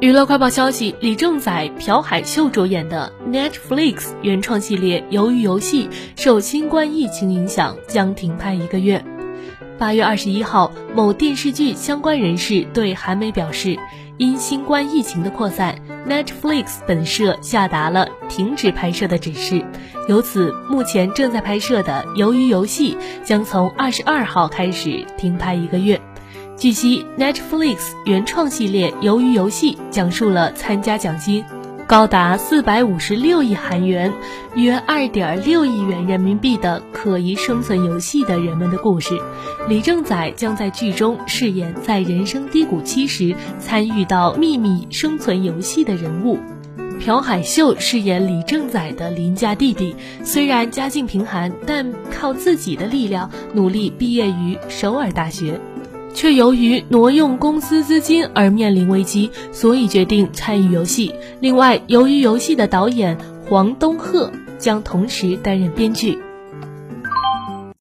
娱乐快报消息：李正宰、朴海秀主演的 Netflix 原创系列《鱿鱼游戏》受新冠疫情影响将停拍一个月。八月二十一号，某电视剧相关人士对韩媒表示，因新冠疫情的扩散，Netflix 本社下达了停止拍摄的指示。由此，目前正在拍摄的《鱿鱼游戏》将从二十二号开始停拍一个月。据悉，Netflix 原创系列《鱿鱼游戏》讲述了参加奖金高达四百五十六亿韩元（约二点六亿元人民币）的可疑生存游戏的人们的故事。李正宰将在剧中饰演在人生低谷期时参与到秘密生存游戏的人物。朴海秀饰演李正宰的邻家弟弟，虽然家境贫寒，但靠自己的力量努力毕业于首尔大学。却由于挪用公司资金而面临危机，所以决定参与游戏。另外，由于游戏的导演黄东赫将同时担任编剧。